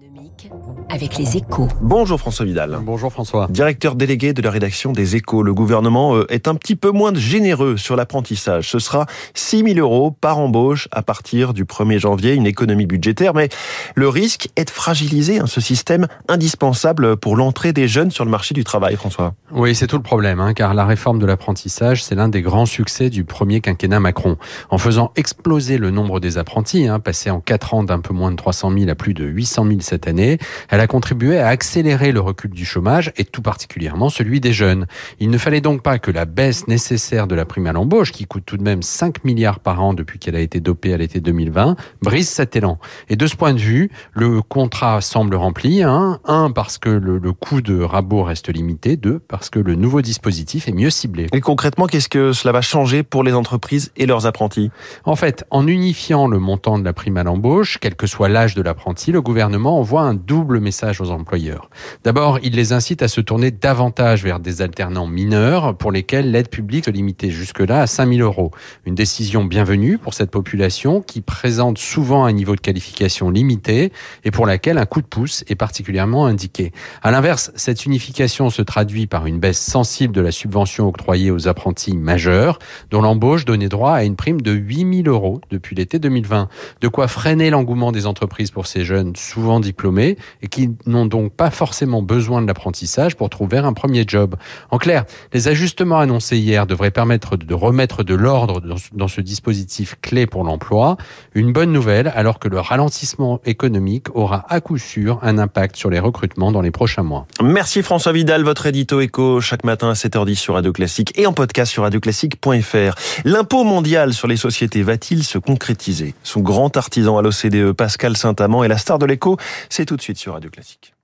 économique avec les échos. Bonjour François Vidal. Bonjour François. Directeur délégué de la rédaction des échos. Le gouvernement euh, est un petit peu moins généreux sur l'apprentissage. Ce sera 6 000 euros par embauche à partir du 1er janvier, une économie budgétaire. Mais le risque est de fragiliser hein, ce système indispensable pour l'entrée des jeunes sur le marché du travail, François. Oui, c'est tout le problème, hein, car la réforme de l'apprentissage, c'est l'un des grands succès du premier quinquennat Macron. En faisant exploser le nombre des apprentis, hein, passé en 4 ans d'un peu moins de 300 000 à plus de 800 000 cette année, elle a contribué à accélérer le recul du chômage et tout particulièrement celui des jeunes. Il ne fallait donc pas que la baisse nécessaire de la prime à l'embauche, qui coûte tout de même 5 milliards par an depuis qu'elle a été dopée à l'été 2020, brise cet élan. Et de ce point de vue, le contrat semble rempli. Hein. Un, parce que le, le coût de rabot reste limité. Deux, parce que le nouveau dispositif est mieux ciblé. Et concrètement, qu'est-ce que cela va changer pour les entreprises et leurs apprentis? En fait, en unifiant le montant de la prime à l'embauche, quel que soit l'âge de l'apprenti, le gouvernement envoie un double message aux employeurs. D'abord, il les incite à se tourner davantage vers des alternants mineurs pour lesquels l'aide publique se limitait jusque-là à 5 000 euros. Une décision bienvenue pour cette population qui présente souvent un niveau de qualification limité et pour laquelle un coup de pouce est particulièrement indiqué. À l'inverse, cette unification se traduit par une baisse sensible de la subvention octroyée aux apprentis majeurs, dont l'embauche donnait droit à une prime de 8 000 euros depuis l'été 2020. De quoi freiner l'engouement des entreprises pour ces jeunes souvent diplômés et qui n'ont donc pas forcément besoin de l'apprentissage pour trouver un premier job. En clair, les ajustements annoncés hier devraient permettre de remettre de l'ordre dans ce dispositif clé pour l'emploi. Une bonne nouvelle alors que le ralentissement économique aura à coup sûr un impact sur les recrutements dans les prochains mois. Merci François Vidal, votre édito éco chaque matin à 7h10 sur Radio Classique et en podcast sur radioclassique.fr. L'impôt mondial sur les sociétés va-t-il se concrétiser? Son grand artisan à l'OCDE, Pascal Saint-Amand, est la star de l'écho. C'est tout de suite sur Radio Classique.